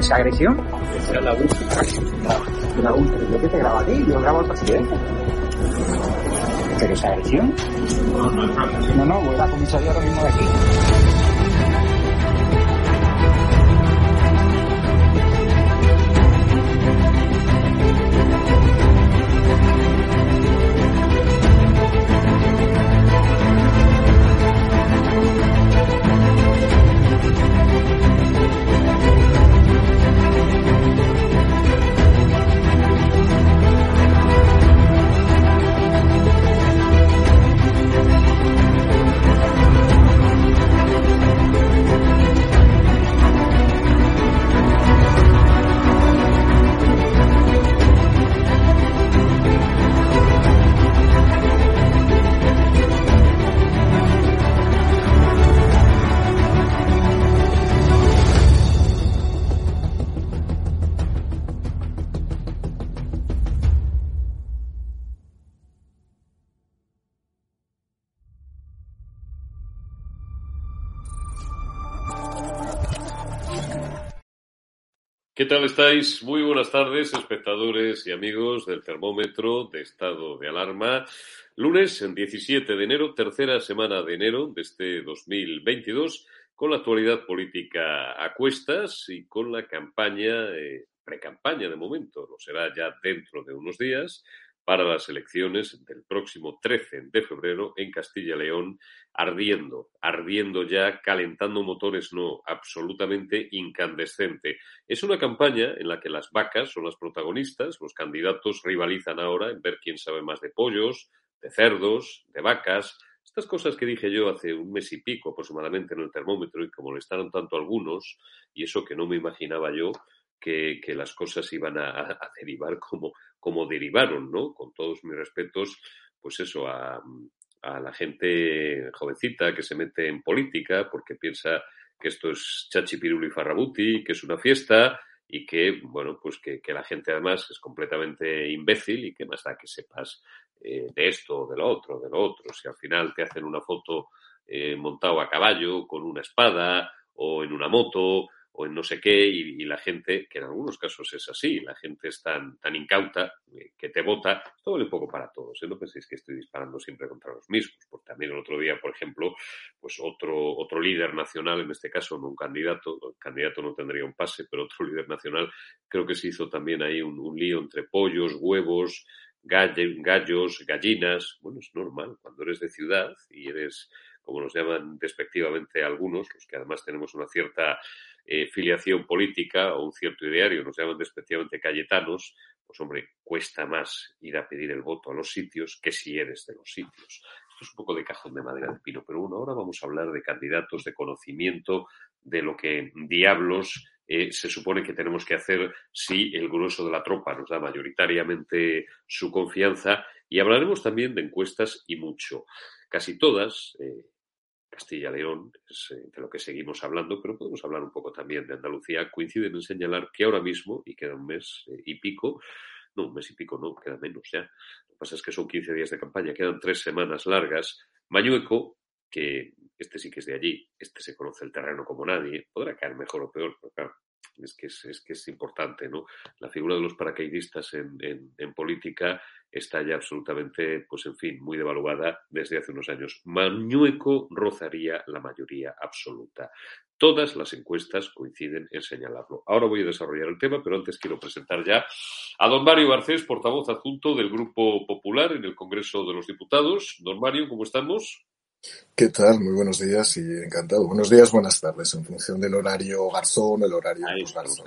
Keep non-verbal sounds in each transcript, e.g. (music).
¿Esa agresión? Esa es la última. La última. Yo que te grabo a ti, yo grabo al presidente. ¿Pero esa agresión? No, no, voy a la comisaría ahora mismo de aquí. ¿Qué tal estáis? Muy buenas tardes, espectadores y amigos del termómetro de estado de alarma. Lunes, el 17 de enero, tercera semana de enero de este 2022, con la actualidad política a cuestas y con la campaña, eh, pre-campaña de momento, lo será ya dentro de unos días, para las elecciones del próximo 13 de febrero en Castilla y León, ardiendo, ardiendo ya, calentando motores, no, absolutamente incandescente. Es una campaña en la que las vacas son las protagonistas, los candidatos rivalizan ahora en ver quién sabe más de pollos, de cerdos, de vacas, estas cosas que dije yo hace un mes y pico aproximadamente en el termómetro y que molestaron tanto algunos, y eso que no me imaginaba yo, que, que las cosas iban a, a, derivar como, como derivaron, ¿no? Con todos mis respetos, pues eso, a, a la gente jovencita que se mete en política porque piensa que esto es chachipiruli y farrabuti, que es una fiesta y que, bueno, pues que, que, la gente además es completamente imbécil y que más da que sepas eh, de esto o de lo otro, de lo otro. Si al final te hacen una foto eh, montado a caballo, con una espada o en una moto o en no sé qué, y, la gente, que en algunos casos es así, la gente es tan, tan incauta eh, que te vota, esto vale un poco para todos, ¿eh? no penséis que estoy disparando siempre contra los mismos, porque también el otro día, por ejemplo, pues otro, otro líder nacional, en este caso no un candidato, el candidato no tendría un pase, pero otro (laughs) líder nacional, creo que se hizo también ahí un lío entre pollos, huevos, gallos, gallinas. Bueno, es normal. Cuando eres de ciudad y eres, como nos llaman despectivamente algunos, los que además tenemos una cierta eh, filiación política o un cierto ideario, nos llaman despectivamente cayetanos, pues hombre, cuesta más ir a pedir el voto a los sitios que si eres de los sitios. Esto es un poco de cajón de madera de pino, pero bueno, ahora vamos a hablar de candidatos, de conocimiento, de lo que diablos eh, se supone que tenemos que hacer si el grueso de la tropa nos da mayoritariamente su confianza. Y hablaremos también de encuestas y mucho. Casi todas, eh, Castilla-León es eh, de lo que seguimos hablando, pero podemos hablar un poco también de Andalucía, coinciden en señalar que ahora mismo, y queda un mes y pico, no, un mes y pico no, queda menos ya. Lo que pasa es que son 15 días de campaña, quedan tres semanas largas. Mañueco, que este sí que es de allí, este se conoce el terreno como nadie, podrá caer mejor o peor, pero claro, es que es, que es importante, ¿no? La figura de los paracaidistas en, en, política está ya absolutamente, pues en fin, muy devaluada desde hace unos años. Mañueco rozaría la mayoría absoluta. Todas las encuestas coinciden en señalarlo. Ahora voy a desarrollar el tema, pero antes quiero presentar ya a don Mario Garcés, portavoz adjunto del Grupo Popular en el Congreso de los Diputados. Don Mario, ¿cómo estamos? ¿Qué tal? Muy buenos días y encantado. Buenos días, buenas tardes, en función del horario garzón, el horario garzón.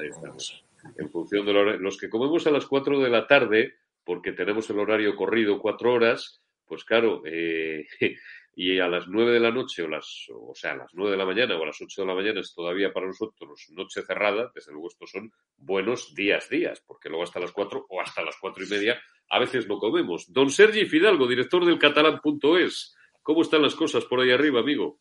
En función de los que comemos a las 4 de la tarde, porque tenemos el horario corrido cuatro horas, pues claro, eh, (laughs) y a las 9 de la noche o las, o sea, a las 9 de la mañana o a las 8 de la mañana es todavía para nosotros noche cerrada, desde luego estos son buenos días, días, porque luego hasta las 4 o hasta las cuatro y media a veces no comemos. Don Sergi Fidalgo, director del catalán.es. ¿Cómo están las cosas por ahí arriba, amigo?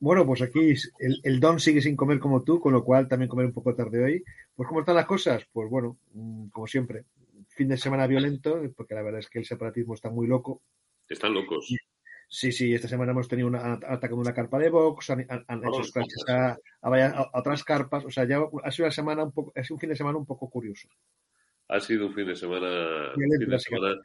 Bueno, pues aquí el, Don sigue sin comer como tú, con lo cual también comer un poco tarde hoy. Pues ¿cómo están las cosas? Pues bueno, mm, como siempre, fin de semana violento, porque la verdad es que el separatismo está muy loco. Están locos. Sí, sí, esta semana hemos tenido una, ataque de una carpa de Vox, han, hecho a, a, otras carpas, o sea, ya ha sido una semana un poco, ha sido un fin de semana un poco curioso. Ha sido un fin de semana, fin de semana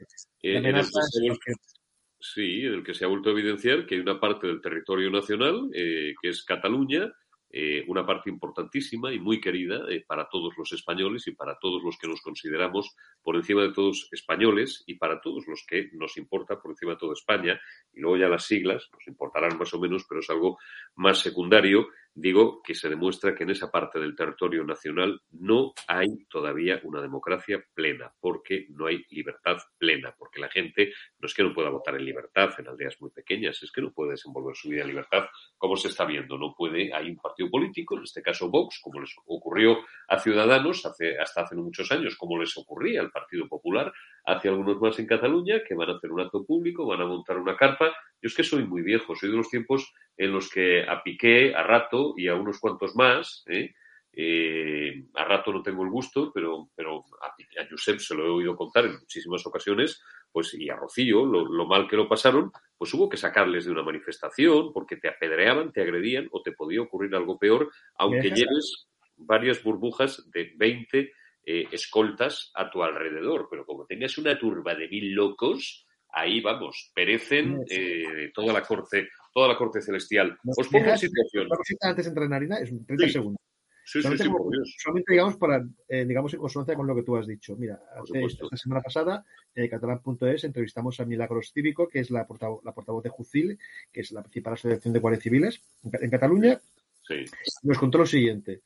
Sí, en el que se ha vuelto a evidenciar que hay una parte del territorio nacional, eh, que es Cataluña, eh, una parte importantísima y muy querida eh, para todos los españoles y para todos los que nos consideramos por encima de todos españoles y para todos los que nos importa por encima de toda España. Y luego ya las siglas nos importarán más o menos, pero es algo más secundario digo que se demuestra que en esa parte del territorio nacional no hay todavía una democracia plena, porque no hay libertad plena, porque la gente no es que no pueda votar en libertad en aldeas muy pequeñas, es que no puede desenvolver su vida en libertad como se está viendo, no puede, hay un partido político, en este caso Vox, como les ocurrió a Ciudadanos hace, hasta hace muchos años, como les ocurría al Partido Popular, hace algunos más en Cataluña, que van a hacer un acto público, van a montar una carpa. Yo es que soy muy viejo, soy de los tiempos en los que a Piqué, a Rato y a unos cuantos más, ¿eh? Eh, a Rato no tengo el gusto, pero, pero a, a, Josep se lo he oído contar en muchísimas ocasiones, pues y a Rocío, lo, mal que lo pasaron, pues hubo que sacarles de una manifestación porque te apedreaban, te agredían o te podía ocurrir algo peor, aunque lleves varias burbujas de 20 eh, escoltas a tu alrededor, pero como tengas una turba de mil locos, ahí vamos, perecen eh, toda la corte, toda la corte celestial. Os pongo en situación. antes de entrar en harina, es un 30 segundos. Sí, solamente, sí, solamente, digamos, para, eh, digamos, en consonancia con lo que tú has dicho. Mira, esta semana pasada, en catalán.es, entrevistamos a Milagros Cívico, que es la portavoz, la portavoz de Jucil, que es la principal asociación de guardias civiles en, Cataluña. Sí. Nos contó lo siguiente.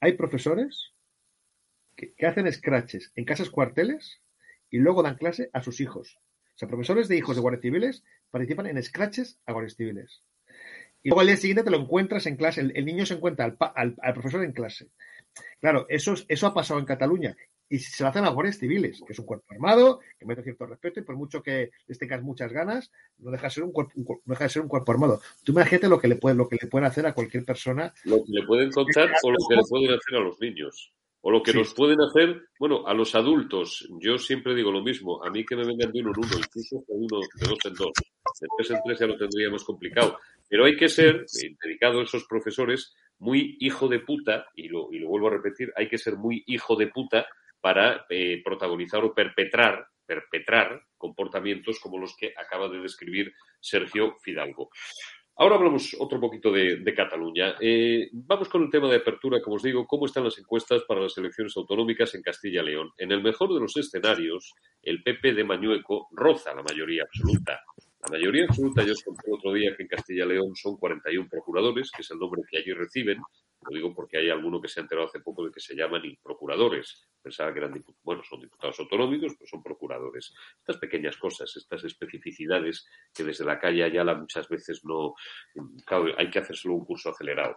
Hay profesores que, hacen scratches en casas cuarteles y luego dan clase a sus hijos. O sea, profesores de hijos de guardias civiles participan en scratches a guardias civiles. Y luego al día siguiente te lo encuentras en clase, el, niño se encuentra al, profesor en clase. Claro, eso, eso ha pasado en Cataluña y se lo hacen a guardias civiles, que es un cuerpo armado, que merece cierto respeto y por mucho que les tengas muchas ganas, no deja de ser un cuerpo, no deja de ser un cuerpo armado. Tú imagínate lo que le pueden, lo que le pueden hacer a cualquier persona. Lo que le pueden contar o lo que le pueden hacer a los niños. O lo que nos pueden hacer, bueno, a los adultos, yo siempre digo lo mismo, a mí que me vengan de uno en uno, incluso de uno, de dos en dos, de tres en tres ya lo tendría más complicado. Pero hay que ser, eh, dedicado a esos profesores, muy hijo de puta, y lo, y lo vuelvo a repetir, hay que ser muy hijo de puta para eh, protagonizar o perpetrar, perpetrar comportamientos como los que acaba de describir Sergio Fidalgo. Ahora hablamos otro poquito de, Cataluña. Eh, vamos con el tema de apertura, como os digo, ¿cómo están las encuestas para las elecciones autonómicas en Castilla y León? En el mejor de los escenarios, el PP de Mañueco roza la mayoría absoluta. La mayoría absoluta, yo os conté el otro día que en Castilla y León son 41 procuradores, que es el nombre que allí reciben, lo digo porque hay alguno que se ha enterado hace poco de que se llaman procuradores. Pensaba que eran diputados, bueno, son diputados autonómicos, pero son procuradores. Estas pequeñas cosas, estas especificidades que desde la calle Ayala muchas veces no, claro, hay que hacérselo un curso acelerado.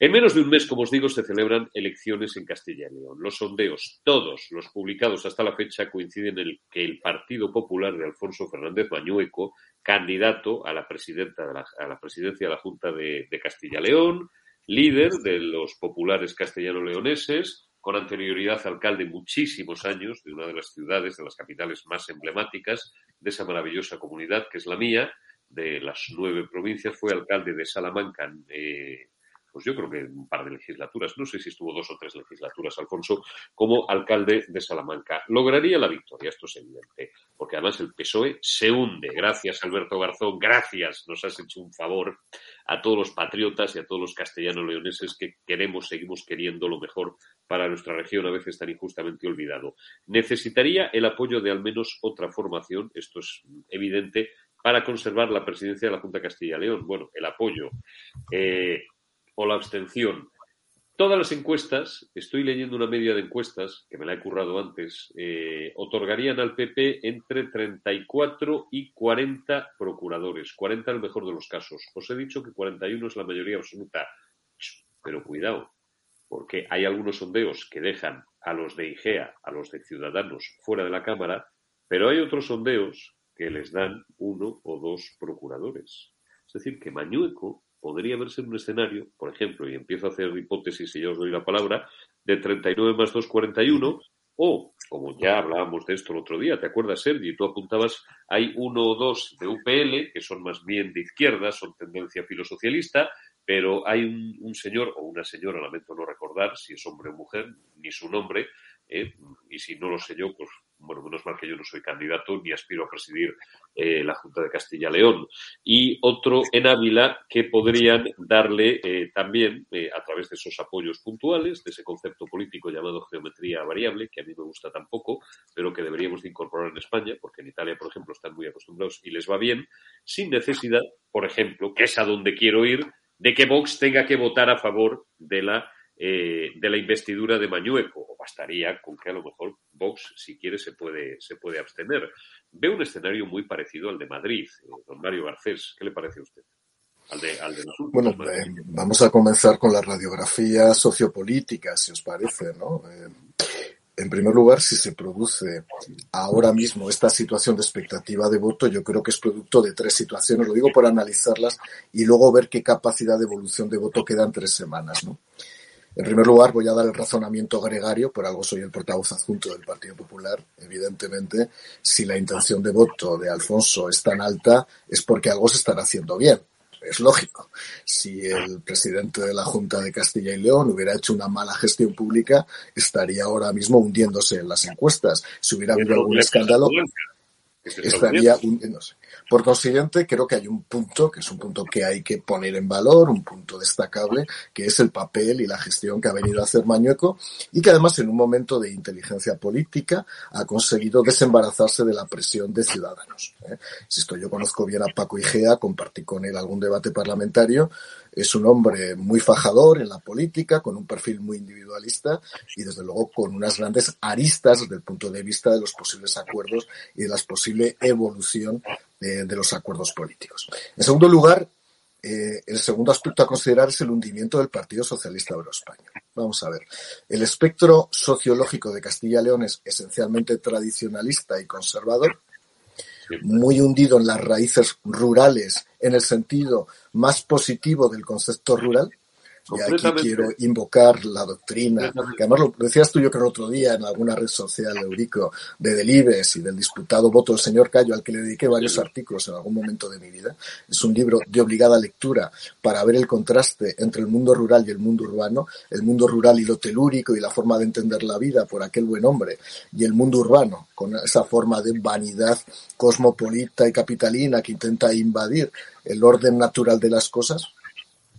En menos de un mes, como os digo, se celebran elecciones en Castilla y León. Los sondeos, todos los publicados hasta la fecha, coinciden en que el Partido Popular de Alfonso Fernández Mañueco, candidato a la, presidenta de la, a la presidencia de la Junta de, de Castilla León, líder de los populares castellano-leoneses, con anterioridad alcalde muchísimos años de una de las ciudades, de las capitales más emblemáticas de esa maravillosa comunidad que es la mía, de las nueve provincias, fue alcalde de Salamanca eh, pues yo creo que un par de legislaturas, no sé si estuvo dos o tres legislaturas, Alfonso, como alcalde de Salamanca. Lograría la victoria, esto es evidente, porque además el PSOE se hunde. Gracias, Alberto Garzón, gracias, nos has hecho un favor a todos los patriotas y a todos los castellanos leoneses que queremos, seguimos queriendo lo mejor para nuestra región, a veces tan injustamente olvidado. Necesitaría el apoyo de al menos otra formación, esto es evidente, para conservar la presidencia de la Junta Castilla León. Bueno, el apoyo. Eh, o la abstención. Todas las encuestas, estoy leyendo una media de encuestas, que me la he currado antes, eh, otorgarían al PP entre 34 y 40 procuradores, 40 en el mejor de los casos. Os he dicho que 41 es la mayoría absoluta, pero cuidado, porque hay algunos sondeos que dejan a los de IGEA, a los de Ciudadanos, fuera de la Cámara, pero hay otros sondeos que les dan uno o dos procuradores. Es decir, que Mañueco podría verse en un escenario, por ejemplo, y empiezo a hacer hipótesis y ya os doy la palabra, de 39 más 2, 41, o, como ya hablábamos de esto el otro día, ¿te acuerdas, Sergi? Tú apuntabas, hay uno o dos de UPL, que son más bien de izquierda, son tendencia filosocialista, pero hay un, señor o una señora, lamento no recordar si es hombre o mujer, ni su nombre, eh, y si no lo sé yo, pues bueno, menos mal que yo no soy candidato ni aspiro a presidir eh, la Junta de Castilla-León. Y otro en Ávila que podrían darle eh, también, eh, a través de esos apoyos puntuales, de ese concepto político llamado geometría variable, que a mí me gusta tampoco, pero que deberíamos de incorporar en España, porque en Italia, por ejemplo, están muy acostumbrados y les va bien, sin necesidad, por ejemplo, que es a donde quiero ir, de que Vox tenga que votar a favor de la eh, de la investidura de Mañueco, o bastaría con que a lo mejor Vox, si quiere, se puede, se puede abstener. Veo un escenario muy parecido al de Madrid. Eh, don Mario Garcés, ¿qué le parece a usted? Al de, al de bueno, eh, vamos a comenzar con la radiografía sociopolítica, si os parece, ¿no? en primer lugar, si se produce ahora mismo esta situación de expectativa de voto, yo creo que es producto de tres situaciones. Lo digo por analizarlas y luego ver qué capacidad de evolución de voto queda en tres semanas, ¿no? En primer lugar, voy a dar el razonamiento gregario, por algo soy el portavoz adjunto del Partido Popular. Evidentemente, si la intención de voto de Alfonso es tan alta, es porque algo se estará haciendo bien. Es lógico. Si el presidente de la Junta de Castilla y León hubiera hecho una mala gestión pública, estaría ahora mismo hundiéndose en las encuestas. Si hubiera habido algún escándalo, estaría. Por consiguiente, creo que hay un punto, que es un punto que hay que poner en valor, un punto destacable, que es el papel y la gestión que ha venido a hacer Mañueco y que además en un momento de inteligencia política ha conseguido desembarazarse de la presión de ciudadanos. ¿eh? esto yo conozco bien a Paco Igea, compartí con él algún debate parlamentario, es un hombre muy fajador en la política, con un perfil muy individualista y desde luego con unas grandes aristas desde el punto de vista de los posibles acuerdos y de la posible evolución de, los acuerdos políticos. En segundo lugar, eh, el segundo aspecto a considerar es el hundimiento del Partido Socialista Obrero Español. Vamos a ver. El espectro sociológico de Castilla y León es esencialmente tradicionalista y conservador, muy hundido en las raíces rurales en el sentido más positivo del concepto rural. Y aquí quiero invocar la doctrina, que además lo decías tú yo creo otro día en alguna red social, Eurico, de Delibes y del disputado voto del señor Cayo, al que le dediqué varios artículos en algún momento de mi vida. Es un libro de obligada lectura para ver el contraste entre el mundo rural y el mundo urbano, el mundo rural y lo telúrico y la forma de entender la vida por aquel buen hombre, y el mundo urbano, con esa forma de vanidad cosmopolita y capitalina que intenta invadir el orden natural de las cosas,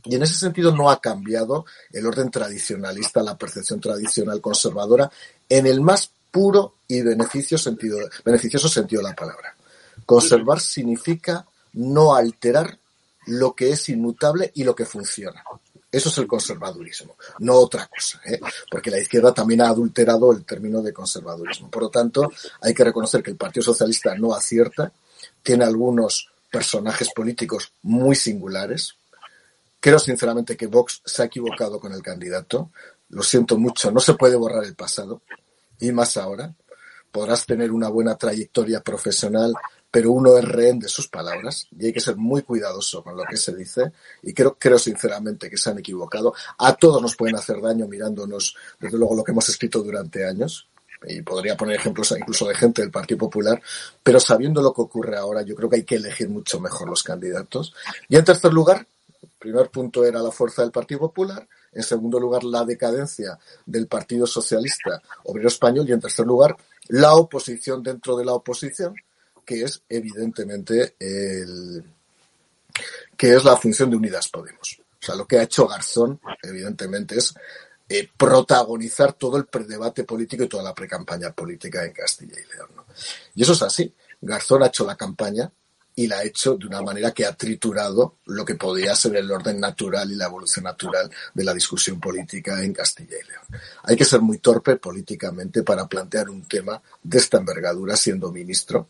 y en ese sentido no ha cambiado el orden tradicionalista, la percepción tradicional conservadora, en el más puro y beneficioso sentido, beneficioso sentido de la palabra. Conservar significa no alterar lo que es inmutable y lo que funciona. Eso es el conservadurismo, no otra cosa, ¿eh? porque la izquierda también ha adulterado el término de conservadurismo. Por lo tanto, hay que reconocer que el Partido Socialista no acierta, tiene algunos personajes políticos muy singulares, Creo sinceramente que Vox se ha equivocado con el candidato. Lo siento mucho, no se puede borrar el pasado. Y más ahora. Podrás tener una buena trayectoria profesional, pero uno es rehén de sus palabras y hay que ser muy cuidadoso con lo que se dice. Y creo, creo sinceramente que se han equivocado. A todos nos pueden hacer daño mirándonos, desde luego, lo que hemos escrito durante años y podría poner ejemplos incluso de gente del Partido Popular, pero sabiendo lo que ocurre ahora, yo creo que hay que elegir mucho mejor los candidatos. Y en tercer lugar, primer punto era la fuerza del Partido Popular, en segundo lugar la decadencia del Partido Socialista Obrero Español y en tercer lugar la oposición dentro de la oposición, que es evidentemente el, que es la función de Unidas Podemos. O sea, lo que ha hecho Garzón, evidentemente, es eh, protagonizar todo el predebate político y toda la precampaña política en Castilla y León. Y eso es así. Garzón ha hecho la campaña, y la ha hecho de una manera que ha triturado lo que podía ser el orden natural y la evolución natural de la discusión política en Castilla y León. Hay que ser muy torpe políticamente para plantear un tema de esta envergadura siendo ministro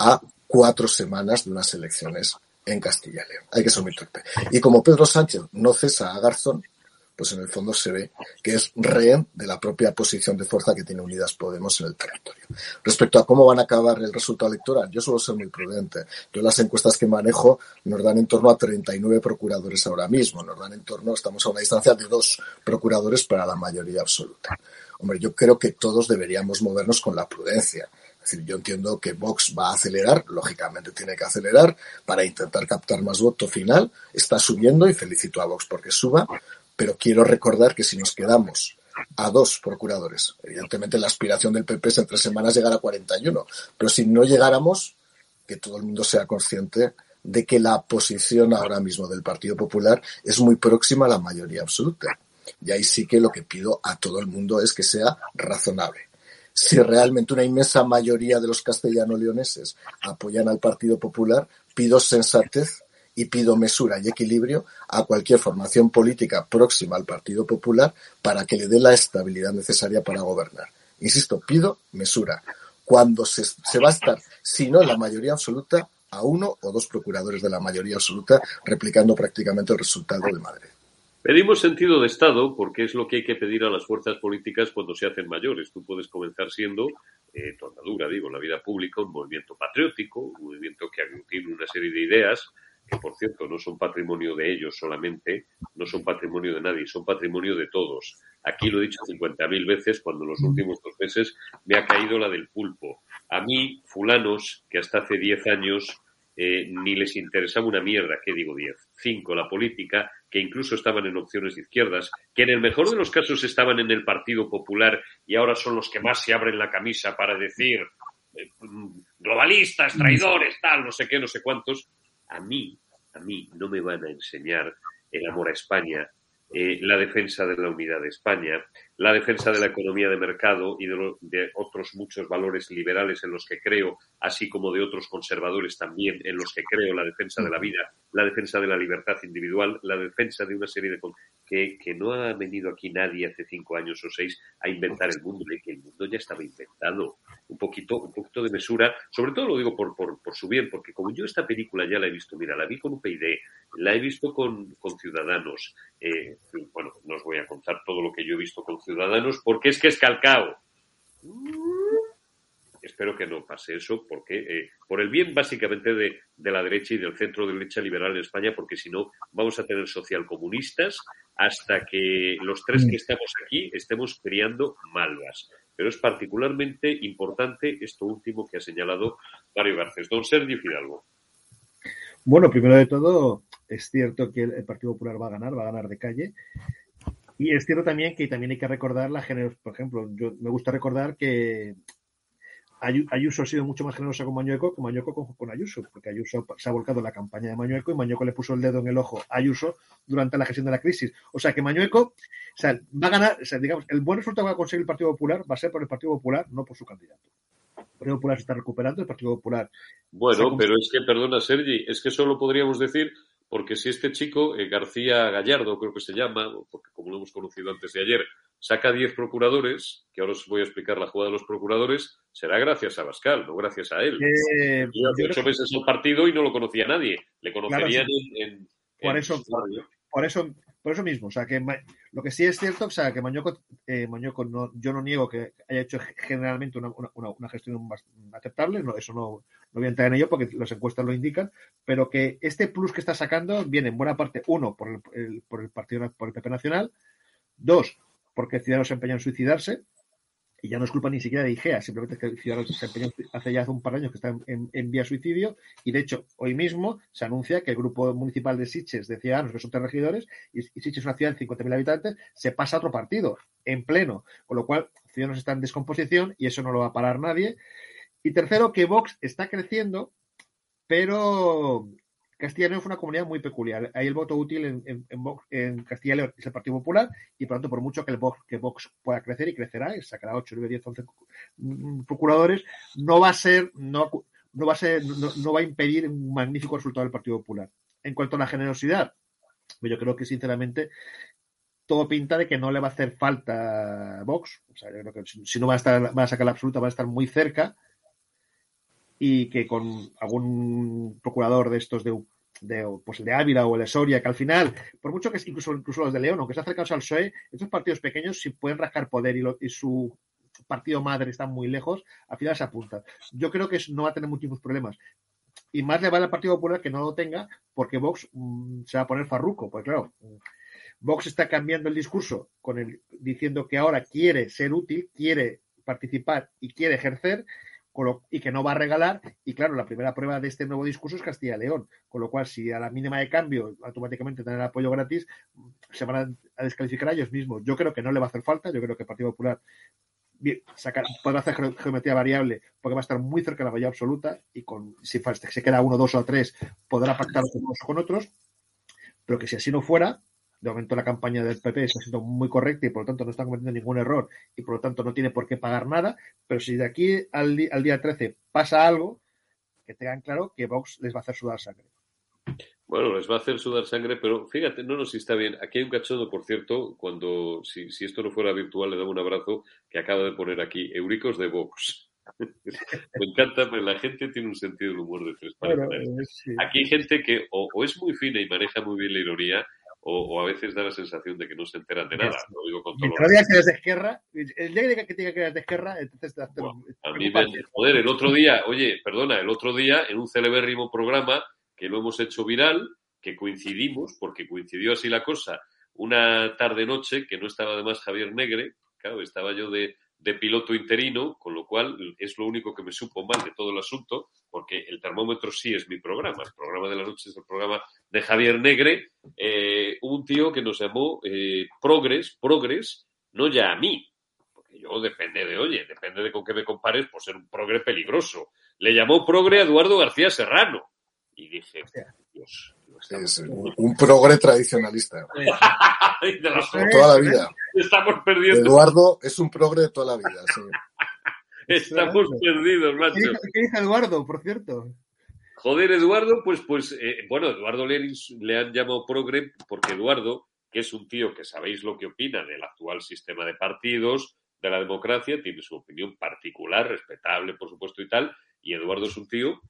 a cuatro semanas de unas elecciones en Castilla y León. Hay que ser muy torpe. Y como Pedro Sánchez no cesa a Garzón, pues en el fondo se ve que es rehén de la propia posición de fuerza que tiene Unidas Podemos en el territorio. Respecto a cómo van a acabar el resultado electoral, yo suelo ser muy prudente. Yo las encuestas que manejo nos dan en torno a 39 procuradores ahora mismo, nos dan en torno, estamos a una distancia de dos procuradores para la mayoría absoluta. Hombre, yo creo que todos deberíamos movernos con la prudencia. Es decir, yo entiendo que Vox va a acelerar, lógicamente tiene que acelerar para intentar captar más voto final. Está subiendo y felicito a Vox porque suba, pero quiero recordar que si nos quedamos a dos procuradores, evidentemente la aspiración del PP es en tres semanas llegar a 41, pero si no llegáramos, que todo el mundo sea consciente de que la posición ahora mismo del Partido Popular es muy próxima a la mayoría absoluta. Y ahí sí que lo que pido a todo el mundo es que sea razonable. Si realmente una inmensa mayoría de los castellano-leoneses apoyan al Partido Popular, pido sensatez y pido mesura y equilibrio a cualquier formación política próxima al Partido Popular para que le dé la estabilidad necesaria para gobernar. Insisto, pido mesura. Cuando se, va a estar, si no en la mayoría absoluta, a uno o dos procuradores de la mayoría absoluta, replicando prácticamente el resultado de Madrid. Pedimos sentido de Estado porque es lo que hay que pedir a las fuerzas políticas cuando se hacen mayores. Tú puedes comenzar siendo, eh, tu andadura, digo, la vida pública, un movimiento patriótico, un movimiento que aglutina una serie de ideas, que por cierto no son patrimonio de ellos solamente, no son patrimonio de nadie, son patrimonio de todos. Aquí lo he dicho 50.000 veces cuando en los últimos dos meses me ha caído la del pulpo. A mí, fulanos, que hasta hace 10 años eh, ni les interesaba una mierda, ¿qué digo 10? 5, la política, que incluso estaban en opciones de izquierdas, que en el mejor de los casos estaban en el Partido Popular y ahora son los que más se abren la camisa para decir eh, globalistas, traidores, tal, no sé qué, no sé cuántos, a mí, a mí no me van a enseñar el amor a España, eh, la defensa de la unidad de España, la defensa de la economía de mercado y de, otros muchos valores liberales en los que creo, así como de otros conservadores también en los que creo, la defensa de la vida, la defensa de la libertad individual, la defensa de una serie de... Que, que no ha venido aquí nadie hace cinco años o seis a inventar el mundo, de que el mundo ya estaba inventado. Un poquito, un poquito de mesura, sobre todo lo digo por, por, por su bien, porque como yo esta película ya la he visto, mira, la vi con UPyD, la he visto con, con Ciudadanos, eh, bueno, no os voy a contar todo lo que yo he visto con Ciudadanos, porque es que es calcao. Espero que no pase eso, porque eh, por el bien básicamente de, la derecha y del centro de derecha liberal en España, porque si no vamos a tener socialcomunistas hasta que los tres que estamos aquí estemos criando malvas. Pero es particularmente importante esto último que ha señalado Mario Garcés. Don Sergio Fidalgo. Bueno, primero de todo, es cierto que el Partido Popular va a ganar, va a ganar de calle. Y es cierto también que también hay que recordar la generosidad. Por ejemplo, yo me gusta recordar que Ayuso ha sido mucho más generosa con Mañueco que Mañueco con, Ayuso, porque Ayuso se ha volcado en la campaña de Mañueco y Mañueco le puso el dedo en el ojo a Ayuso durante la gestión de la crisis. O sea que Mañueco o sea, va a ganar, o sea, digamos, el buen resultado que va a conseguir el Partido Popular va a ser por el Partido Popular, no por su candidato. El Partido Popular se está recuperando, el Partido Popular. Bueno, pero es que, perdona, Sergi, es que solo podríamos decir porque si este chico, eh, García Gallardo, creo que se llama, porque como lo hemos conocido antes de ayer, saca 10 procuradores, que ahora os voy a explicar la jugada de los procuradores, será gracias a Bascal, no gracias a él. Eh, yo hace ocho meses el partido y no lo conocía nadie. Le conocerían en, Por eso, por eso, por eso mismo, o sea, que lo que sí es cierto, o sea, que Mañoco, eh, no, yo no niego que haya hecho generalmente una, una, gestión aceptable, no, eso no, no voy a entrar en ello porque las encuestas lo indican, pero que este plus que está sacando viene en buena parte, uno, por el, por el partido, por el PP Nacional, dos, porque Ciudadanos se empeñó en suicidarse, y ya no es culpa ni siquiera de IGEA, simplemente es que Ciudadanos se empeñó hace ya un par de años que está en, vía suicidio, y de hecho, hoy mismo se anuncia que el grupo municipal de Siches de Ciudadanos, que son tres regidores, y, Siches es una ciudad de 50.000 habitantes, se pasa a otro partido, en pleno, con lo cual Ciudadanos está en descomposición y eso no lo va a parar nadie. Y tercero, que Vox está creciendo, pero Castilla y León fue una comunidad muy peculiar. Ahí el voto útil en, Castilla y León es el Partido Popular y por lo tanto, por mucho que el Vox, pueda crecer y crecerá, y sacará 8, 9, 10, 11 procuradores, no va a ser, no, no va a ser, no, va a impedir un magnífico resultado del Partido Popular. En cuanto a la generosidad, pues yo creo que sinceramente todo pinta de que no le va a hacer falta Vox. O sea, yo creo que si no va a estar, va a sacar la absoluta, va a estar muy cerca y que con algún procurador de estos de, pues de Ávila o de Soria, que al final, por mucho que incluso, incluso los de León, aunque se acercan al PSOE, estos partidos pequeños, si pueden rascar poder y, su partido madre está muy lejos, al final se apuntan. Yo creo que no va a tener muchísimos problemas. Y más le vale al Partido Popular que no lo tenga, porque Vox mm, se va a poner farruco. Pues claro, Vox está cambiando el discurso con el, diciendo que ahora quiere ser útil, quiere participar y quiere ejercer, y que no va a regalar. Y claro, la primera prueba de este nuevo discurso es Castilla y León, con lo cual si a la mínima de cambio automáticamente tener apoyo gratis, se van a, descalificar a ellos mismos. Yo creo que no le va a hacer falta, yo creo que el Partido Popular podrá hacer geometría variable porque va a estar muy cerca de la mayoría absoluta y con si se queda uno, dos o tres podrá pactar unos con otros, pero que si así no fuera, de momento la campaña del PP está siendo muy correcta y por lo tanto no está cometiendo ningún error y por lo tanto no tiene por qué pagar nada, pero si de aquí al, día 13 pasa algo, que tengan claro que Vox les va a hacer sudar sangre. Bueno, les va a hacer sudar sangre, pero fíjate, no, no, si está bien. Aquí hay un cachondo, por cierto, cuando, si, si esto no fuera virtual, le damos un abrazo, que acaba de poner aquí, Euricos de Vox. (laughs) Me encanta, pero la gente tiene un sentido del humor de tres eh, Aquí hay gente que o, es muy fina y maneja muy bien la ironía, o, a veces da la sensación de que no se enteran de nada. Lo digo con todo el día que eres de Esquerra, el día que te diga que eres de Esquerra, entonces te, A mí me, joder, el otro día, oye, perdona, el otro día en un celebérrimo programa que lo hemos hecho viral, que coincidimos, porque coincidió así la cosa, una tarde-noche que no estaba además Javier Negre, claro, estaba yo de, de piloto interino, con lo cual es lo único que me supo mal de todo el asunto, porque el termómetro sí es mi programa, el programa de la noche es el programa de Javier Negre, eh, un tío que nos llamó eh, Progres, Progres, no ya a mí, porque yo depende de, oye, depende de con qué me compares, por ser un progre peligroso. Le llamó Progre a Eduardo García Serrano. Y dije, Dios, es un progre tradicionalista. (laughs) toda la vida. (laughs) Estamos perdiendo. Eduardo es un progre de toda la vida, (laughs) Estamos perdidos, macho. ¿Qué dice Eduardo, por cierto? Joder, Eduardo, pues, pues, eh, bueno, Eduardo le, le han llamado progre porque Eduardo, que es un tío que sabéis lo que opina del actual sistema de partidos, de la democracia, tiene su opinión particular, respetable, por supuesto, y tal, y Eduardo es un tío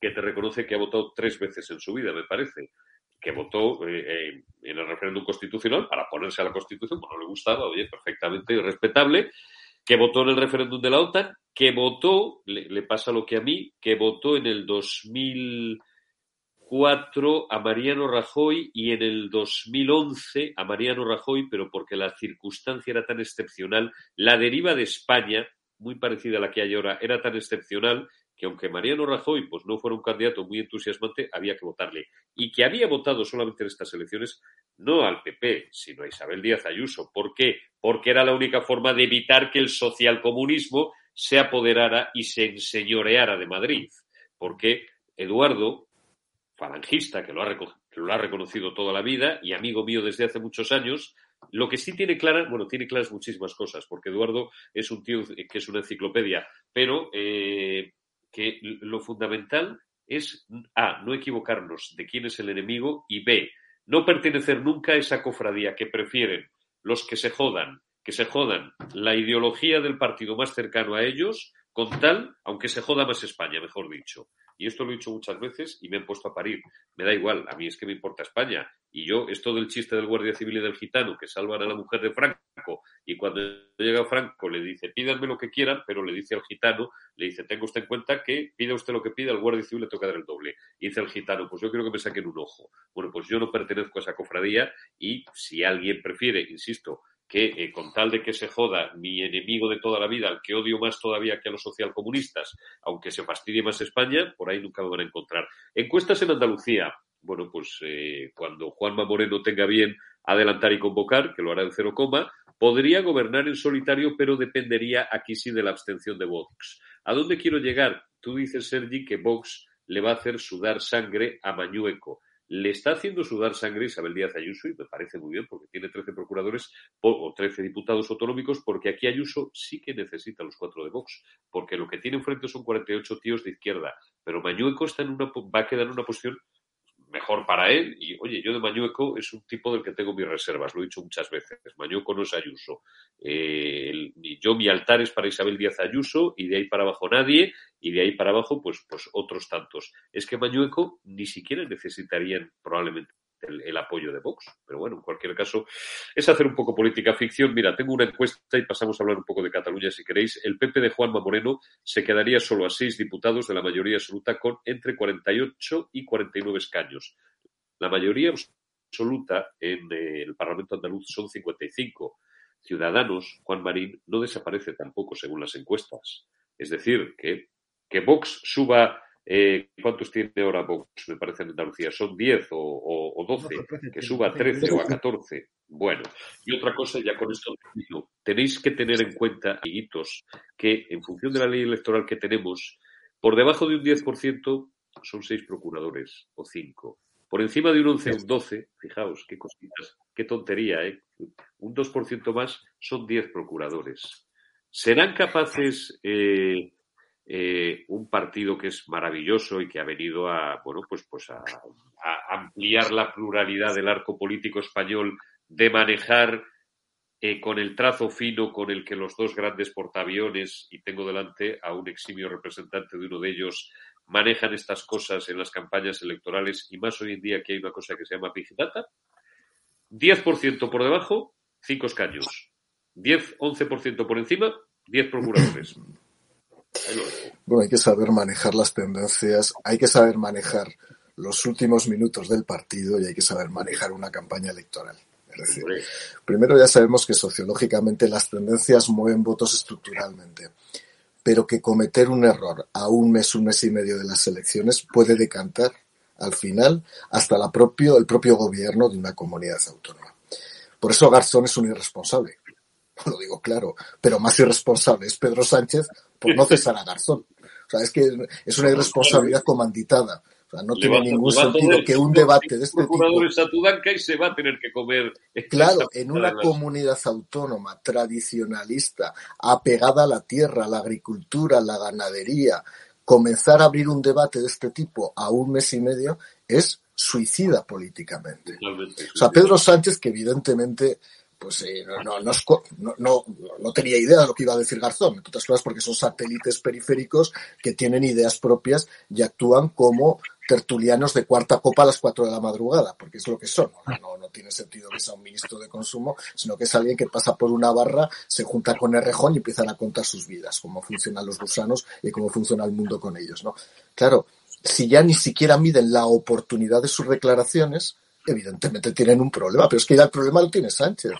que te reconoce que ha votado tres veces en su vida, me parece, que votó eh, eh, en el referéndum constitucional para ponerse a la Constitución, bueno, le gustaba, oye, perfectamente respetable, que votó en el referéndum de la OTAN, que votó, le, pasa lo que a mí, que votó en el 2000, 2004 a Mariano Rajoy y en el 2011 a Mariano Rajoy, pero porque la circunstancia era tan excepcional, la deriva de España, muy parecida a la que hay ahora, era tan excepcional que aunque Mariano Rajoy pues, no fuera un candidato muy entusiasmante, había que votarle. Y que había votado solamente en estas elecciones no al PP, sino a Isabel Díaz Ayuso. ¿Por qué? Porque era la única forma de evitar que el socialcomunismo se apoderara y se enseñoreara de Madrid. Porque Eduardo, falangista, que lo ha, lo ha reconocido toda la vida y amigo mío desde hace muchos años, lo que sí tiene claras, bueno, tiene claras muchísimas cosas, porque Eduardo es un tío que es una enciclopedia, pero eh, que lo fundamental es, A, no equivocarnos de quién es el enemigo y B, no pertenecer nunca a esa cofradía que prefieren los que se jodan, que se jodan la ideología del partido más cercano a ellos, con tal, aunque se joda más España, mejor dicho. Y esto lo he dicho muchas veces y me han puesto a parir. Me da igual, a mí es que me importa España. Y yo, esto del chiste del guardia civil y del gitano que salvan a la mujer de Franco y cuando llega Franco le dice, pídanme lo que quieran, pero le dice al gitano, le dice, tenga usted en cuenta que pida usted lo que pida, al guardia civil le toca dar el doble. Y dice el gitano, pues yo quiero que me saquen un ojo. Bueno, pues yo no pertenezco a esa cofradía y si alguien prefiere, insisto, que eh, con tal de que se joda mi enemigo de toda la vida, al que odio más todavía que a los socialcomunistas, aunque se fastidie más España, por ahí nunca me van a encontrar. Encuestas en Andalucía. Bueno, pues eh, cuando Juanma Moreno tenga bien adelantar y convocar, que lo hará en cero coma, podría gobernar en solitario, pero dependería aquí sí de la abstención de Vox. ¿A dónde quiero llegar? Tú dices, Sergi, que Vox le va a hacer sudar sangre a Mañueco le está haciendo sudar sangre Isabel Díaz Ayuso y me parece muy bien porque tiene 13 procuradores o 13 diputados autonómicos porque aquí Ayuso sí que necesita los cuatro de Vox porque lo que tiene enfrente son 48 tíos de izquierda pero Mañueco está en una, va a quedar en una posición mejor para él. Y oye, yo de Mañueco es un tipo del que tengo mis reservas, lo he dicho muchas veces. Mañueco no es Ayuso. Eh, yo mi altar es para Isabel Díaz Ayuso y de ahí para abajo nadie y de ahí para abajo pues, pues otros tantos. Es que Mañueco ni siquiera necesitarían probablemente el, apoyo de Vox. Pero bueno, en cualquier caso, es hacer un poco política ficción. Mira, tengo una encuesta y pasamos a hablar un poco de Cataluña si queréis. El PP de Juanma Moreno se quedaría solo a seis diputados de la mayoría absoluta con entre 48 y 49 escaños. La mayoría absoluta en eh, el Parlamento andaluz son 55. Ciudadanos, Juan Marín, no desaparece tampoco según las encuestas. Es decir, que, que Vox suba eh, ¿Cuántos tiene ahora Vox, me parece, en Andalucía? ¿Son 10 o, 12? Que suba a 13 o a 14. Bueno, y otra cosa, ya con esto tenéis que tener en cuenta, amiguitos, que en función de la ley electoral que tenemos, por debajo de un 10% son 6 procuradores o 5. Por encima de un 11 o un 12, fijaos, qué cositas, qué tontería, ¿eh? Un 2% más son 10 procuradores. ¿Serán capaces eh, eh, un partido que es maravilloso y que ha venido a, bueno, pues, pues a, ampliar la pluralidad del arco político español, de manejar eh, con el trazo fino con el que los dos grandes portaaviones, y tengo delante a un eximio representante de uno de ellos, manejan estas cosas en las campañas electorales y más hoy en día que hay una cosa que se llama Big Data. 10% por debajo, 5 escaños. 10, 11% por encima, 10 procuradores. (laughs) Bueno, hay que saber manejar las tendencias, hay que saber manejar los últimos minutos del partido y hay que saber manejar una campaña electoral. Es decir, primero ya sabemos que sociológicamente las tendencias mueven votos estructuralmente, pero que cometer un error a un mes, un mes y medio de las elecciones puede decantar al final hasta la propio, el propio gobierno de una comunidad autónoma. Por eso Garzón es un irresponsable (laughs) lo digo claro, pero más irresponsable es Pedro Sánchez por no cesar a Garzón. O sea, es que es una irresponsabilidad comanditada. O sea, no tiene ningún sentido que un debate de este tipo... y se va a tener que comer... Claro, en una comunidad autónoma tradicionalista, apegada a la tierra, a la agricultura, a la ganadería, comenzar a abrir un debate de este tipo a un mes y medio es suicida políticamente. O sea, Pedro Sánchez, que evidentemente pues eh, no, no, no, no, tenía idea de lo que iba a decir Garzón, entre otras cosas porque son satélites periféricos que tienen ideas propias y actúan como tertulianos de cuarta copa a las cuatro de la madrugada, porque es lo que son. No, no tiene sentido que sea un ministro de consumo, sino que es alguien que pasa por una barra, se junta con el rejón y empiezan a contar sus vidas, cómo funcionan los gusanos y cómo funciona el mundo con ellos, ¿no? Claro, si ya ni siquiera miden la oportunidad de sus declaraciones, evidentemente tienen un problema, pero es que ya el problema lo tiene Sánchez.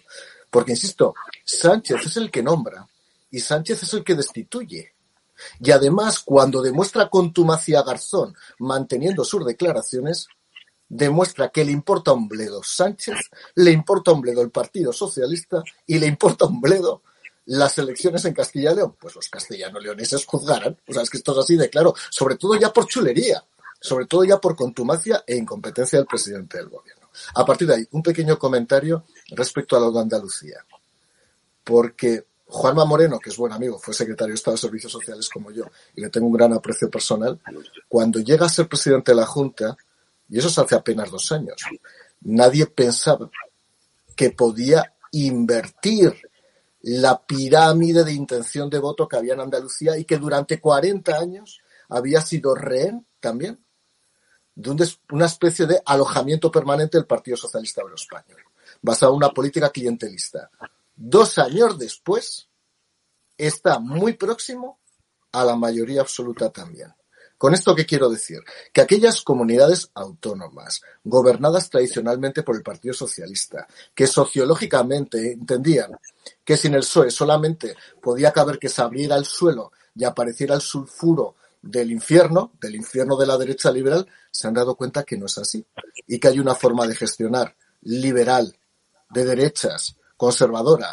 Porque, insisto, Sánchez es el que nombra y Sánchez es el que destituye. Y además, cuando demuestra contumacia a Garzón manteniendo sus declaraciones, demuestra que le importa un bledo Sánchez, le importa un bledo el Partido Socialista y le importa un bledo las elecciones en Castilla y León. Pues los castellano-leoneses juzgarán. O sea, es que esto es así de claro, sobre todo ya por chulería, sobre todo ya por contumacia e incompetencia del presidente del gobierno. A partir de ahí, un pequeño comentario respecto a lo de Andalucía. Porque Juanma Moreno, que es buen amigo, fue secretario de Estado de Servicios Sociales como yo, y le tengo un gran aprecio personal, cuando llega a ser presidente de la Junta, y eso es hace apenas dos años, nadie pensaba que podía invertir la pirámide de intención de voto que había en Andalucía y que durante 40 años había sido rehén también de una especie de alojamiento permanente del Partido Socialista Obrero Español, basado en una política clientelista dos años después, está muy próximo a la mayoría absoluta también. ¿Con esto qué quiero decir? Que aquellas comunidades autónomas, gobernadas tradicionalmente por el Partido Socialista, que sociológicamente entendían que sin el PSOE solamente podía caber que se abriera el suelo y apareciera el sulfuro del infierno, del infierno de la derecha liberal, se han dado cuenta que no es así y que hay una forma de gestionar liberal, de derechas, conservadora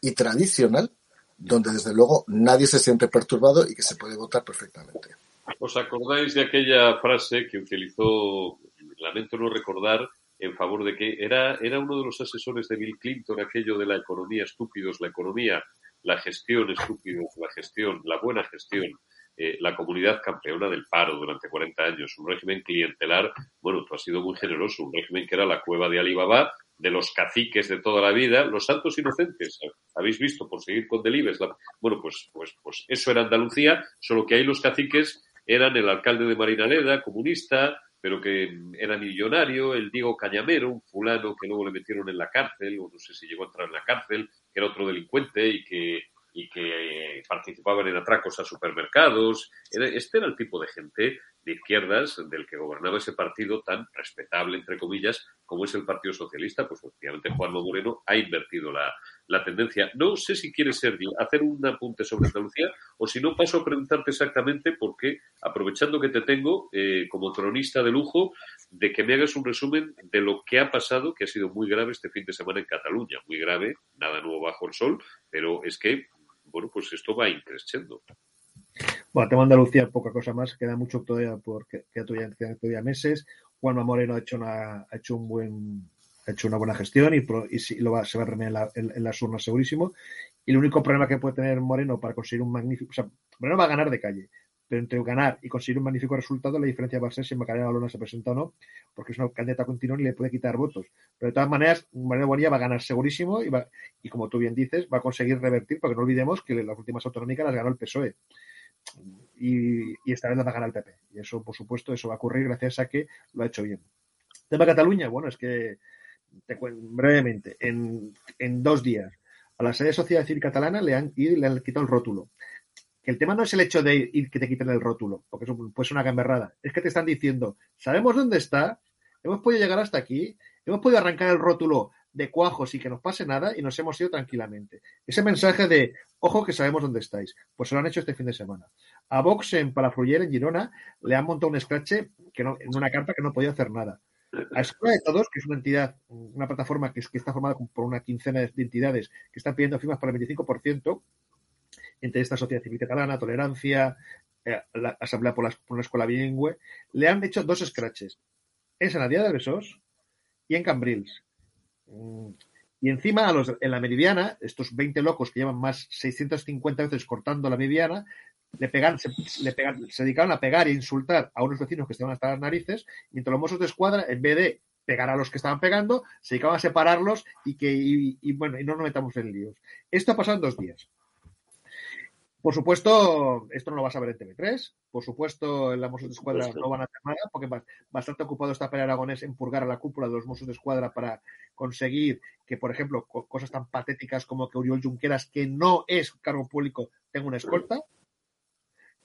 y tradicional, donde desde luego nadie se siente perturbado y que se puede votar perfectamente. ¿Os acordáis de aquella frase que utilizó, lamento no recordar, en favor de que era, era uno de los asesores de Bill Clinton, aquello de la economía estúpidos, la economía, la gestión estúpidos, la gestión, la buena gestión, eh, la comunidad campeona del paro durante 40 años, un régimen clientelar, bueno, tú has sido muy generoso, un régimen que era la cueva de Alibaba, de los caciques de toda la vida, los santos inocentes. Habéis visto, por seguir con Delibes, bueno, pues, pues, pues eso era Andalucía, solo que ahí los caciques eran el alcalde de Marinaleda, comunista, pero que era millonario, el Diego Cañamero, un fulano que luego le metieron en la cárcel, o no sé si llegó a entrar en la cárcel, que era otro delincuente y que, y que participaban en atracos a supermercados. Este era el tipo de gente de izquierdas del que gobernaba ese partido tan respetable, entre comillas, como es el Partido Socialista, pues efectivamente Juan Moreno ha invertido la, tendencia. No sé si quieres, Sergio, hacer un apunte sobre Andalucía o si no paso a preguntarte exactamente porque, aprovechando que te tengo eh, como cronista de lujo, de que me hagas un resumen de lo que ha pasado, que ha sido muy grave este fin de semana en Cataluña. Muy grave, nada nuevo bajo el sol, pero es que, bueno, pues esto va increciendo. Bueno, tema Andalucía, poca cosa más, queda mucho todavía porque queda todavía, todavía meses. Juanma Moreno ha hecho una, ha hecho un buen, ha hecho una buena gestión y, se va a remediar en, las urnas segurísimo. Y el único problema que puede tener Moreno para conseguir un magnífico, o sea, Moreno va a ganar de calle, pero entre ganar y conseguir un magnífico resultado, la diferencia va a ser si Macarena Balona se presenta o no, porque es una candidata continua y le puede quitar votos. Pero de todas maneras, Moreno Bonilla va a ganar segurísimo y, va, y como tú bien dices, va a conseguir revertir, porque no olvidemos que las últimas autonómicas las ganó el PSOE y, esta vez la va a ganar el PP. Y eso, por supuesto, eso va a ocurrir gracias a que lo ha hecho bien. Tema Cataluña, bueno, es que te brevemente, en, dos días a la sede de Sociedad Civil Catalana le han y le han quitado el rótulo. Que el tema no es el hecho de ir que te quiten el rótulo, porque ser una gamberrada. Es que te están diciendo, sabemos dónde está, hemos podido llegar hasta aquí, hemos podido arrancar el rótulo de cuajos y que nos pase nada y nos hemos ido tranquilamente. Ese mensaje de, ojo que sabemos dónde estáis, pues se lo han hecho este fin de semana. A Vox en Palafrugell, en Girona, le han montado un scratch que en una carta que no podía hacer nada. A Escuela de Todos, que es una entidad, una plataforma que, está formada por una quincena de entidades que están pidiendo firmas para el 25%, entre esta sociedad civil catalana, Tolerancia, eh, la Asamblea por, una escuela bilingüe, le han hecho dos scratches. En Sanadía de Besos y en Cambrils. Mm, y encima, a los, en la meridiana, estos 20 locos que llevan más 650 veces cortando la meridiana, le pegan, se, le pegan, se dedicaron a pegar e insultar a unos vecinos que estaban hasta las narices, mientras los mozos de escuadra, en vez de pegar a los que estaban pegando, se dedicaban a separarlos y que, y, bueno, y no nos metamos en líos. Esto ha pasado en dos días. Por supuesto, esto no lo vas a ver en TV3. Por supuesto, en la Mossos de Escuadra no van a hacer nada, porque bastante ocupado está Pere Aragonés en purgar a la cúpula de los Mossos de Escuadra para conseguir que, por ejemplo, cosas tan patéticas como que Uriol Junqueras, que no es cargo público, tenga una escolta. O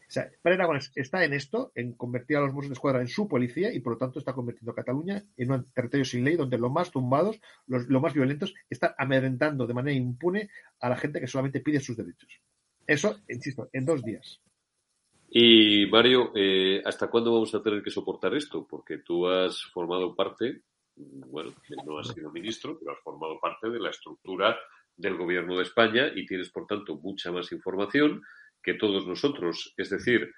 sea, Pere Aragonés está en esto, en convertir a los Mossos de Escuadra en su policía y por lo tanto está convirtiendo a Cataluña en un territorio sin ley donde los más tumbados, los, más violentos, están amedrentando de manera impune a la gente que solamente pide sus derechos. Eso, insisto, en dos días. Y Mario, eh, ¿hasta cuándo vamos a tener que soportar esto? Porque tú has formado parte, bueno, no has sido ministro, pero has formado parte de la estructura del gobierno de España y tienes, por tanto, mucha más información que todos nosotros. Es decir,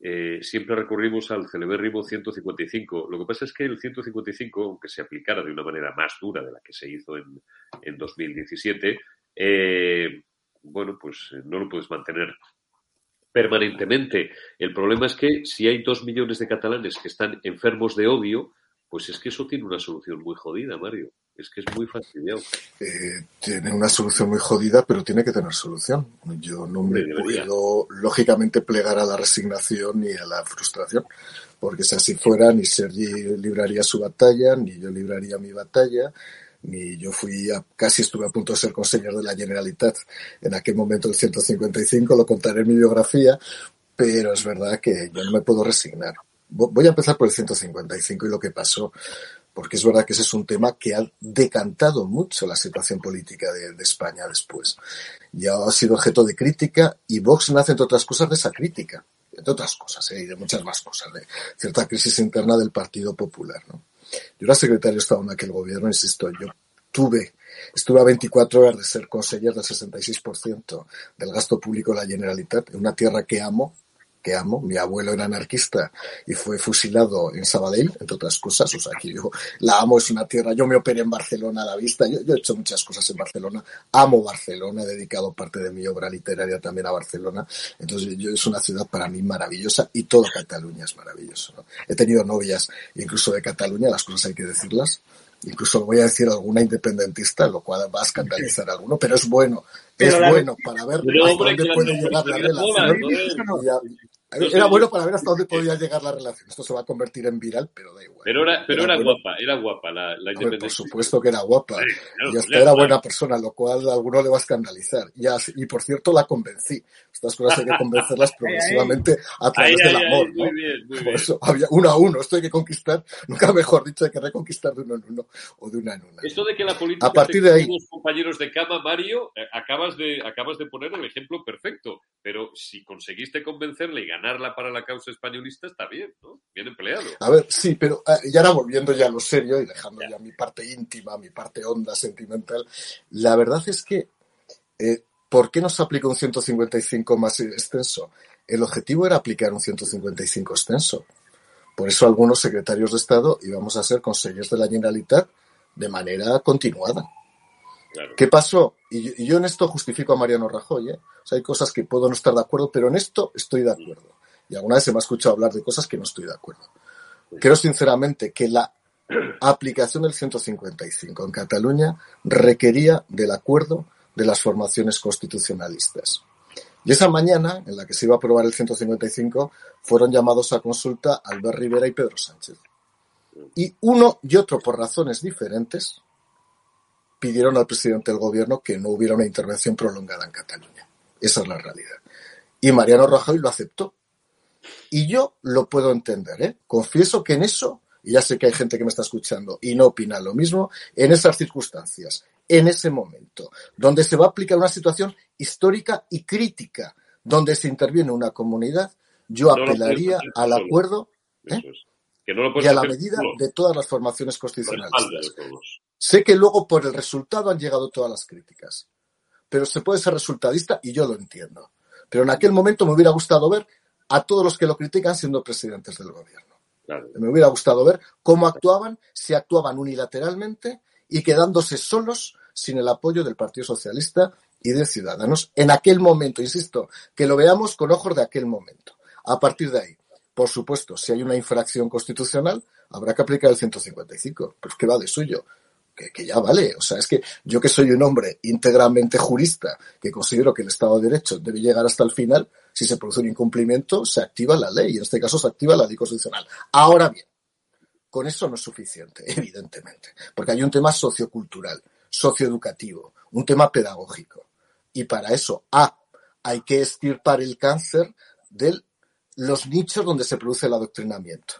eh, siempre recurrimos al celebérrimo 155. Lo que pasa es que el 155, aunque se aplicara de una manera más dura de la que se hizo en, en 2017, eh, bueno, pues eh, no lo puedes mantener permanentemente. El problema es que si hay dos millones de catalanes que están enfermos de odio, pues es que eso tiene una solución muy jodida, Mario. Es que es muy fastidiado. Eh, tiene una solución muy jodida, pero tiene que tener solución. Yo no me puedo, lógicamente, plegar a la resignación ni a la frustración, porque si así fuera, ni Sergi libraría su batalla, ni yo libraría mi batalla, ni yo fui a, casi estuve a punto de ser consejero de la Generalitat en aquel momento del 155, lo contaré en mi biografía, pero es verdad que yo no me puedo resignar. Voy a empezar por el 155 y lo que pasó porque es verdad que ese es un tema que ha decantado mucho la situación política de, España después. Ya ha sido objeto de crítica y Vox nace, entre otras cosas, de esa crítica, entre otras cosas, ¿eh? y de muchas más cosas, de cierta crisis interna del Partido Popular. ¿no? Yo era secretario de Estado en aquel gobierno, insisto, yo tuve, estuve a 24 horas de ser consejero del 66% del gasto público de la Generalitat, en una tierra que amo, que amo. Mi abuelo era anarquista y fue fusilado en Sabadell, entre otras cosas. O sea, que yo la amo, es una tierra. Yo me operé en Barcelona a la vista. Yo, he hecho muchas cosas en Barcelona. Amo Barcelona, he dedicado parte de mi obra literaria también a Barcelona. Entonces, yo es una ciudad para mí maravillosa y toda Cataluña es maravilloso. He tenido novias incluso de Cataluña, las cosas hay que decirlas. Incluso voy a decir alguna independentista, lo cual va a escandalizar a alguno, pero es bueno, es bueno para ver hasta dónde puede llegar la relación. Era bueno para ver hasta dónde podía llegar la relación. Esto se va a convertir en viral, pero da igual. Pero era, pero era, guapa, era guapa la, la Por supuesto que era guapa. y hasta era buena persona, lo cual a alguno le va a escandalizar. Y, y por cierto, la convencí. Estas cosas hay que (laughs) convencerlas progresivamente a través del amor. ¿no? Muy bien, muy por eso había uno a uno. Esto hay que conquistar, (laughs) nunca mejor dicho, hay que reconquistar de uno en uno o de una en una. Esto de que la política a partir de ahí, los compañeros de cama, Mario, eh, acabas de, acabas de poner el ejemplo perfecto. Pero si conseguiste convencerle y ganarla para la causa españolista, está bien, ¿no? Bien empleado. A ver, sí, pero eh, ya ahora volviendo ya a lo serio y dejando ya, mi parte íntima, mi parte honda, sentimental, la verdad es que, eh, ¿por qué no se aplica un 155 más extenso? El objetivo era aplicar un 155 extenso. Por eso algunos secretarios de Estado íbamos a ser consejeros de la Generalitat de manera continuada. ¿Qué pasó? Y yo, en esto justifico a Mariano Rajoy. ¿eh? hay cosas que puedo no estar de acuerdo, pero en esto estoy de acuerdo. Y alguna vez se me ha escuchado hablar de cosas que no estoy de acuerdo. Creo sinceramente que la aplicación del 155 en Cataluña requería del acuerdo de las formaciones constitucionalistas. Y esa mañana, en la que se iba a aprobar el 155, fueron llamados a consulta Albert Rivera y Pedro Sánchez. Y uno y otro, por razones diferentes, pidieron al presidente del gobierno que no hubiera una intervención prolongada en Cataluña. Esa es la realidad. Y Mariano Rajoy lo aceptó. Y yo lo puedo entender, ¿eh? Confieso que en eso, y ya sé que hay gente que me está escuchando y no opina lo mismo, en esas circunstancias, en ese momento, donde se va a aplicar una situación histórica y crítica, donde se interviene una comunidad, yo apelaría al acuerdo ¿eh? Y a la medida de todas las formaciones constitucionales. Sé que luego por el resultado han llegado todas las críticas, pero se puede ser resultadista y yo lo entiendo. Pero en aquel momento me hubiera gustado ver a todos los que lo critican siendo presidentes del gobierno. Me hubiera gustado ver cómo actuaban, si actuaban unilateralmente y quedándose solos sin el apoyo del Partido Socialista y de Ciudadanos en aquel momento, insisto, que lo veamos con ojos de aquel momento. A partir de ahí, por supuesto, si hay una infracción constitucional, habrá que aplicar el 155, pues que va de suyo que, ya vale. O sea, es que yo que soy un hombre íntegramente jurista, que considero que el Estado de Derecho debe llegar hasta el final, si se produce un incumplimiento, se activa la ley, y en este caso se activa la ley constitucional. Ahora bien, con eso no es suficiente, evidentemente, porque hay un tema sociocultural, socioeducativo, un tema pedagógico. Y para eso, A, hay que estirpar el cáncer del los nichos donde se produce el adoctrinamiento.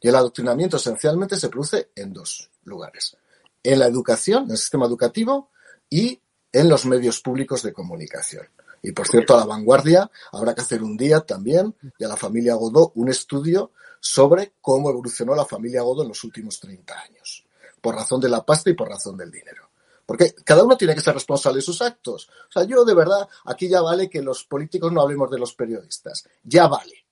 Y el adoctrinamiento esencialmente se produce en dos lugares. En la educación, en el sistema educativo y en los medios públicos de comunicación. Y por cierto, a la vanguardia habrá que hacer un día también, y a la familia Godó, un estudio sobre cómo evolucionó la familia Godó en los últimos 30 años, por razón de la pasta y por razón del dinero. Porque cada uno tiene que ser responsable de sus actos. O sea, yo de verdad, aquí ya vale que los políticos no hablemos de los periodistas. Ya vale.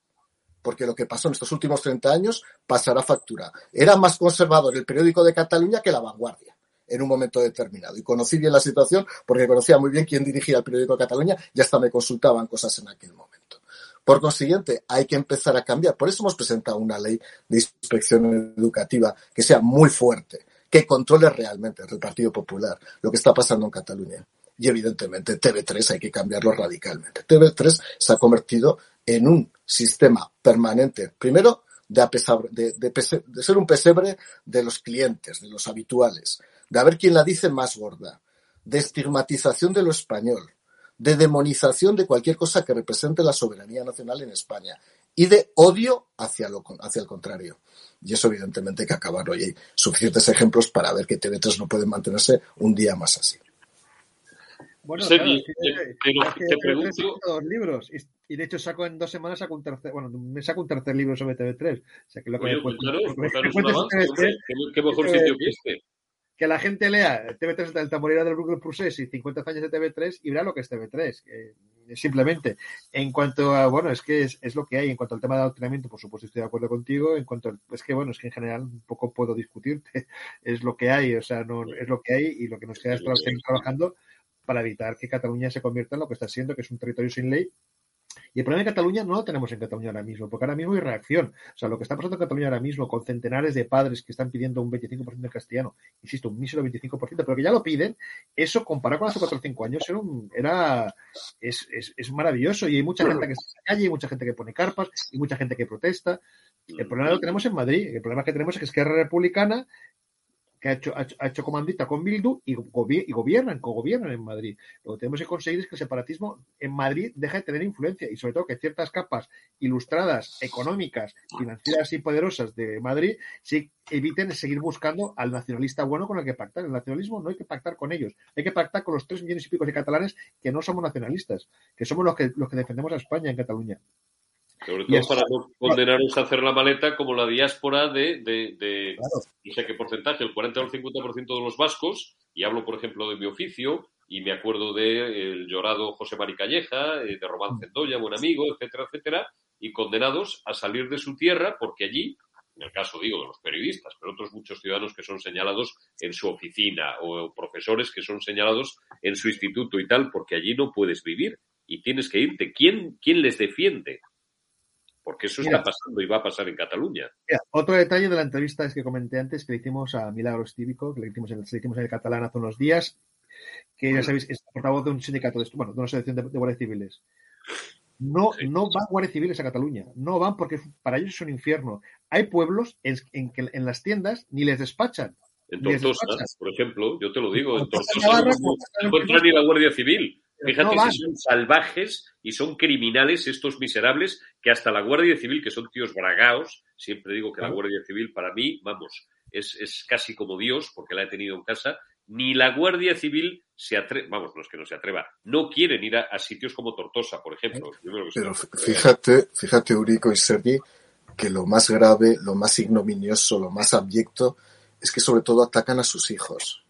Porque lo que pasó en estos últimos 30 años pasará factura. Era más conservador el periódico de Cataluña que la vanguardia en un momento determinado. Y conocí bien la situación porque conocía muy bien quién dirigía el periódico de Cataluña y hasta me consultaban cosas en aquel momento. Por consiguiente, hay que empezar a cambiar. Por eso hemos presentado una ley de inspección educativa que sea muy fuerte, que controle realmente el Partido Popular lo que está pasando en Cataluña. Y evidentemente TV3 hay que cambiarlo radicalmente. TV3 se ha convertido en un sistema permanente, primero, de, de, de, ser un pesebre de los clientes, de los habituales, de a ver quién la dice más gorda, de estigmatización de lo español, de demonización de cualquier cosa que represente la soberanía nacional en España y de odio hacia, lo, hacia el contrario. Y eso evidentemente hay que acabarlo y hay suficientes ejemplos para ver que TV3 no puede mantenerse un día más así. Bueno, claro, te, pregunto... dos libros y, de hecho saco en dos semanas saco un tercer, bueno, me saco un tercer libro sobre TV3. O sea que lo que Oye, ¿qué mejor sitio que este? que la gente lea TV3 del Tamborera del Google Process y 50 años de TV3 y verá lo que es TV3. simplemente. En cuanto a, bueno, es que es, lo que hay. En cuanto al tema de adoctrinamiento, por supuesto estoy de acuerdo contigo. En cuanto es que, bueno, es que en general un poco puedo discutirte. (laughs) Es lo que hay, o sea, no es lo que hay y lo que nos queda es seguir trabajando para evitar que Cataluña se convierta en lo que está siendo, que es un territorio sin ley y el problema de Cataluña no lo tenemos en Cataluña ahora mismo, porque ahora mismo hay reacción. O sea, lo que está pasando en Cataluña ahora mismo, con centenares de padres que están pidiendo un 25% de castellano, insisto, un mísero 25%, pero que ya lo piden, eso comparado con hace 4 o 5 años era, era es, es, es, maravilloso. Y hay mucha gente que se calle, hay mucha gente que pone carpas, y mucha gente que protesta. El problema lo tenemos en Madrid. El problema que tenemos es que Esquerra Republicana que ha hecho, ha hecho, comandita con Bildu y, y gobiernan, co-gobiernan en Madrid. Lo que tenemos que conseguir es que el separatismo en Madrid deje de tener influencia y sobre todo que ciertas capas ilustradas, económicas, financieras y poderosas de Madrid sí eviten seguir buscando al nacionalista bueno con el que pactar. El nacionalismo no hay que pactar con ellos, hay que pactar con los tres millones y pico de catalanes que no somos nacionalistas, que somos los que, los que defendemos a España en Cataluña. Sobre todo para no condenaros a hacer la maleta como la diáspora de, de, no sé qué porcentaje, el 40 o el 50% de los vascos, y hablo, por ejemplo, de mi oficio, y me acuerdo del llorado José Mari Calleja, eh, de Román mm. Centolla, buen amigo, etcétera, etcétera, y condenados a salir de su tierra porque allí, en el caso digo de los periodistas, pero otros muchos ciudadanos que son señalados en su oficina o profesores que son señalados en su instituto y tal, porque allí no puedes vivir y tienes que irte. ¿Quién, quién les defiende? Porque eso está pasando y va a pasar en Cataluña. otro detalle de la entrevista es que comenté antes que le hicimos a Milagros Típico, que le hicimos, en, el catalán hace unos días, que ya sabéis, es portavoz de un sindicato, de, bueno, de una asociación de, guardias civiles. No, no van guardias civiles a Cataluña, no van porque para ellos es un infierno. Hay pueblos en, que en las tiendas ni les despachan. En Tortosa, por ejemplo, yo te lo digo, en Tortosa no encuentran ni la Guardia Civil. Fíjate que son salvajes y son criminales estos miserables que hasta la Guardia Civil, que son tíos bragaos, siempre digo que la Guardia Civil para mí, vamos, es, es casi como Dios, porque la he tenido en casa, ni la Guardia Civil se atreve, vamos, no es que no se atreva, no quieren ir a, sitios como Tortosa, por ejemplo. Pero fíjate, fíjate, Eurico y Sergi, que lo más grave, lo más ignominioso, lo más abyecto, es que sobre todo atacan a sus hijos.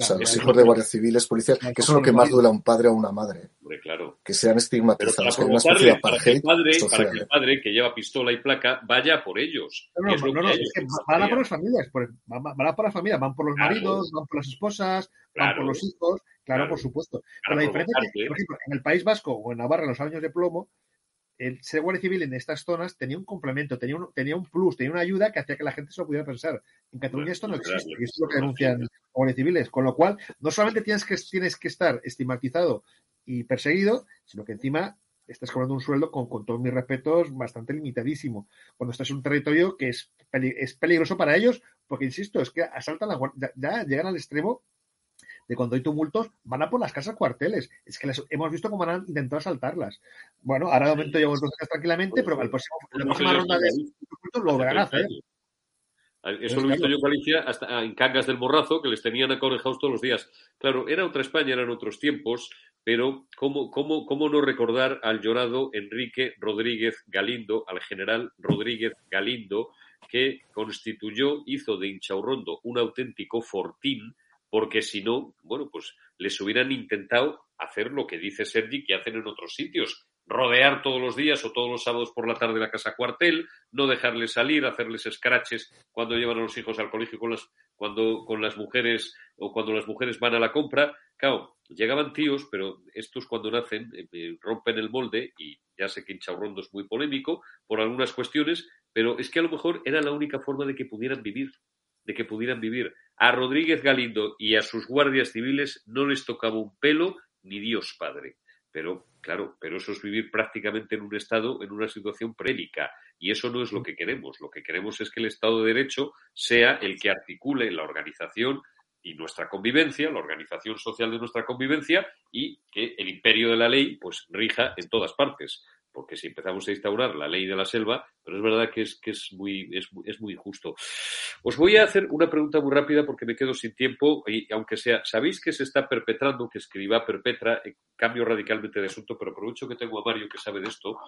O sea, los hijos de guardias civiles, policías, que eso es lo que más duele a un padre o a una madre. claro. Que sean estigmatizados por una especie de para que, el padre, para que el padre que lleva pistola y placa vaya por ellos. No, no, no, es que van a por las familias, van a por las familias, van por los maridos, van por las esposas, van por los hijos, claro, por supuesto. Pero la diferencia es que, por ejemplo, en el País Vasco o en Navarra, en los años de plomo, el ser guardia civil en estas zonas tenía un complemento, tenía un, tenía un plus, tenía una ayuda que hacía que la gente se lo pudiera pensar. En Cataluña esto no existe, y es lo que denuncian guardias civiles. Con lo cual, no solamente tienes que, tienes que estar estigmatizado y perseguido, sino que encima estás cobrando un sueldo con, con todos mis respetos bastante limitadísimo. Cuando estás en un territorio que es, es peligroso para ellos, porque insisto, es que asaltan la ya, ya llegan al extremo de cuando hay tumultos, van a por las casas cuarteles. Es que les, hemos visto cómo han intentado saltarlas. Bueno, ahora de momento llevamos dos días tranquilamente, pero al próximo, la próxima ronda de tumultos lo van a hacer. Eso lo he visto yo en Galicia, hasta en Cangas del Morrazo, que les tenían acorejados todos los días. Claro, era otra España, eran otros tiempos, pero ¿cómo, cómo, cómo no recordar al llorado Enrique Rodríguez Galindo, al general Rodríguez Galindo, que constituyó, hizo de Inchaurrondo un auténtico fortín, porque si no, bueno, pues les hubieran intentado hacer lo que dice Sergi que hacen en otros sitios, rodear todos los días o todos los sábados por la tarde la casa cuartel, no dejarles salir, hacerles escraches cuando llevan a los hijos al colegio con las, cuando con las mujeres o cuando las mujeres van a la compra. Claro, llegaban tíos, pero estos cuando nacen eh, eh, rompen el molde y ya sé que Inchaurrondo es muy polémico por algunas cuestiones, pero es que a lo mejor era la única forma de que pudieran vivir, de que pudieran vivir. A Rodríguez Galindo y a sus guardias civiles no les tocaba un pelo ni Dios Padre. Pero, claro, pero eso es vivir prácticamente en un Estado, en una situación prélica. Y eso no es lo que queremos. Lo que queremos es que el Estado de Derecho sea el que articule la organización y nuestra convivencia, la organización social de nuestra convivencia y que el imperio de la ley pues rija en todas partes porque si empezamos a instaurar la ley de la selva, pero es verdad que es, que es, muy, es, es muy injusto. Os voy a hacer una pregunta muy rápida porque me quedo sin tiempo y aunque sea, sabéis que se está perpetrando, que escriba perpetra, eh, cambio radicalmente de asunto, pero aprovecho que tengo a Mario que sabe de esto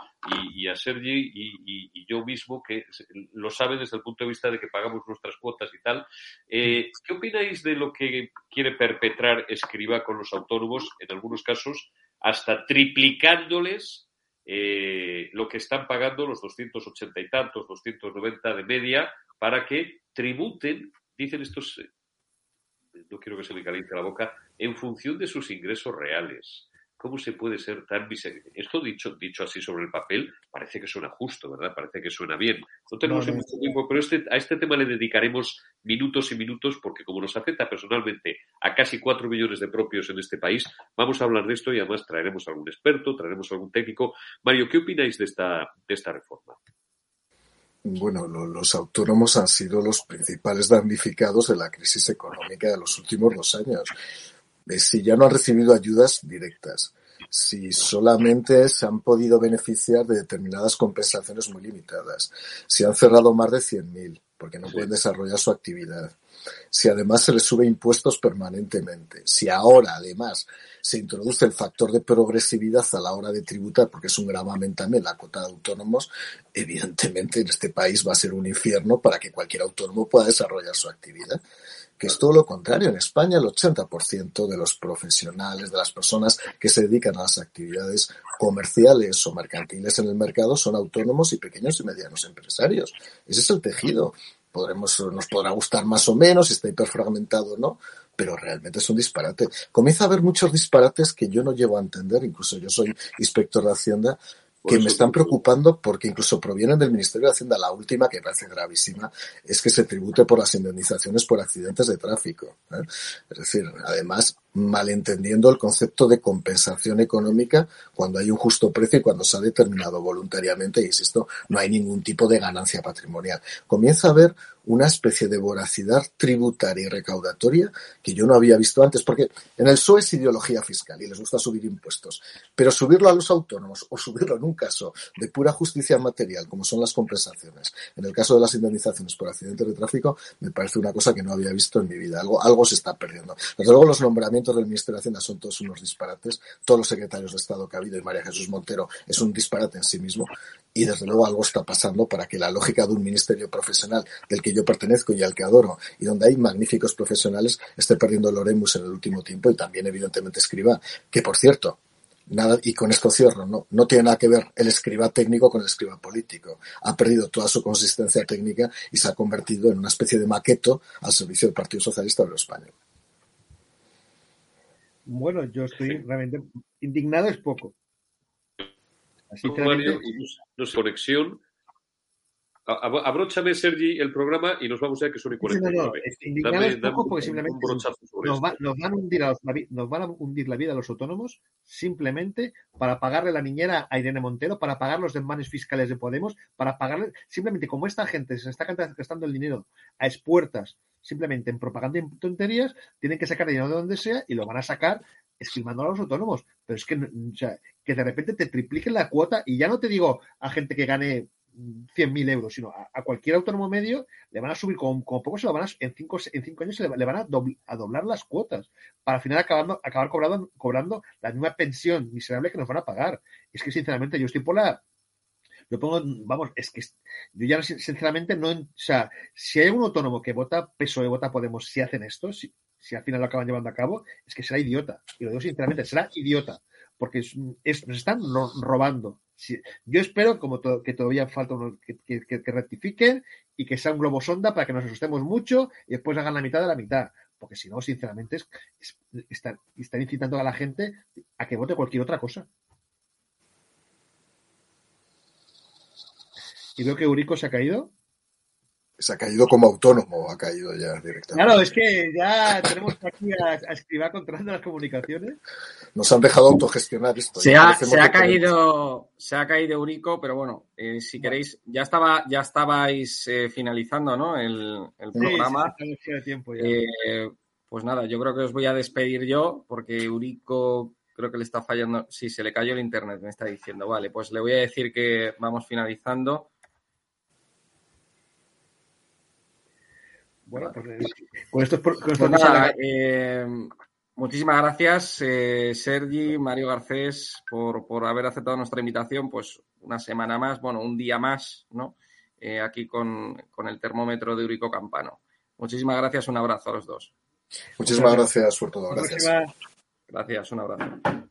y, a Sergi y, yo mismo que lo sabe desde el punto de vista de que pagamos nuestras cuotas y tal. Eh, ¿Qué opináis de lo que quiere perpetrar escriba con los autónomos, en algunos casos, hasta triplicándoles eh, lo que están pagando los 280 y tantos, 290 de media, para que tributen, dicen estos, eh, no quiero que se me caliente la boca, en función de sus ingresos reales. ¿Cómo se puede ser tan miserable? Esto dicho, dicho así sobre el papel parece que suena justo, ¿verdad? Parece que suena bien. No tenemos mucho tiempo, pero este, a este tema le dedicaremos minutos y minutos porque como nos afecta personalmente a casi cuatro millones de propios en este país, vamos a hablar de esto y además traeremos algún experto, traeremos algún técnico. Mario, ¿qué opináis de esta, de esta reforma? Bueno, los autónomos han sido los principales damnificados de la crisis económica de los últimos dos años si ya no han recibido ayudas directas, si solamente se han podido beneficiar de determinadas compensaciones muy limitadas, si han cerrado más de 100.000 porque no pueden desarrollar su actividad, si además se les sube impuestos permanentemente, si ahora además se introduce el factor de progresividad a la hora de tributar, porque es un gravamen también la cuota de autónomos, evidentemente en este país va a ser un infierno para que cualquier autónomo pueda desarrollar su actividad que es todo lo contrario. En España el 80% de los profesionales, de las personas que se dedican a las actividades comerciales o mercantiles en el mercado son autónomos y pequeños y medianos empresarios. Ese es el tejido. Podremos, nos podrá gustar más o menos, si está hiperfragmentado o no, pero realmente es un disparate. Comienza a haber muchos disparates que yo no llevo a entender, incluso yo soy inspector de Hacienda, que me están preocupando porque incluso provienen del Ministerio de Hacienda. La última, que parece gravísima, es que se tribute por las indemnizaciones por accidentes de tráfico. ¿eh? Es decir, además, malentendiendo el concepto de compensación económica cuando hay un justo precio y cuando se ha determinado voluntariamente, y insisto, no hay ningún tipo de ganancia patrimonial. Comienza a haber una especie de voracidad tributaria y recaudatoria que yo no había visto antes, porque en el PSOE es ideología fiscal y les gusta subir impuestos, pero subirlo a los autónomos o subirlo en un caso de pura justicia material, como son las compensaciones, en el caso de las indemnizaciones por accidentes de tráfico, me parece una cosa que no había visto en mi vida. Algo, algo se está perdiendo. Desde luego los nombramientos del Ministerio de Hacienda son todos unos disparates, todos los secretarios de Estado que ha habido y María Jesús Montero es un disparate en sí mismo y desde luego algo está pasando para que la lógica de un ministerio profesional del que yo pertenezco y al que adoro y donde hay magníficos profesionales esté perdiendo el en el último tiempo y también evidentemente escriba, que por cierto, nada, y con esto cierro, no, no tiene nada que ver el escriba técnico con el escriba político. Ha perdido toda su consistencia técnica y se ha convertido en una especie de maqueto al servicio del Partido Socialista de Español. Bueno, yo estoy realmente indignado es poco. Así Mario, y conexión. Abróchame, Sergi, el programa y nos vamos a que son y 49. No, poco porque simplemente nos, van a hundir nos van a hundir la vida a los autónomos simplemente para pagarle la niñera a Irene Montero, para pagar los desmanes fiscales de Podemos, para pagarle, simplemente como esta gente se está gastando el dinero a expuertas simplemente en propaganda y en tonterías, tienen que sacar dinero de donde sea y lo van a sacar esquilmando a los autónomos. Pero es que, o sea, que de repente te tripliquen la cuota y ya no te digo a gente que gane 100.000 euros, sino a, cualquier autónomo medio le van a subir, como, poco se lo van a, en cinco, en cinco años le, van a, doblar las cuotas para al final acabando, acabar cobrando, cobrando la misma pensión miserable que nos van a pagar. Es que sinceramente yo estoy por la... Yo pongo, vamos, es que yo ya sinceramente no, o sea, si hay un autónomo que vota PSOE, vota Podemos, si hacen esto, si, si al final lo acaban llevando a cabo, es que será idiota. Y lo digo sinceramente, será idiota. Porque es, nos están robando yo espero como que todavía falta que, rectifiquen y que sea un globo sonda para que nos asustemos mucho y después hagan la mitad de la mitad. Porque si no, sinceramente, es, están, incitando a la gente a que vote cualquier otra cosa. Y veo que Eurico se ha caído se ha caído como autónomo, ha caído ya directamente. Claro, es que ya tenemos aquí a, a escribir controlando las comunicaciones. Nos han dejado autogestionar esto. Se, ha, se ha caído, se ha caído Eurico, pero bueno, eh, si queréis, ya estaba, ya estabais eh, finalizando, ¿no? El, el programa. Sí, tiempo ya. Eh, pues nada, yo creo que os voy a despedir yo, porque Eurico creo que le está fallando. Sí, se le cayó el internet, me está diciendo. Vale, pues le voy a decir que vamos finalizando. Bueno, pues, eh, con esto, con esto pues eh, muchísimas gracias, eh, Sergi, Mario Garcés, por, por, haber aceptado nuestra invitación. Pues una semana más, bueno, un día más, ¿no? aquí con, con, el termómetro de Eurico Campano. Muchísimas gracias, un abrazo a los dos. Muchísimas gracias, por todo. Gracias. Gracias, un abrazo.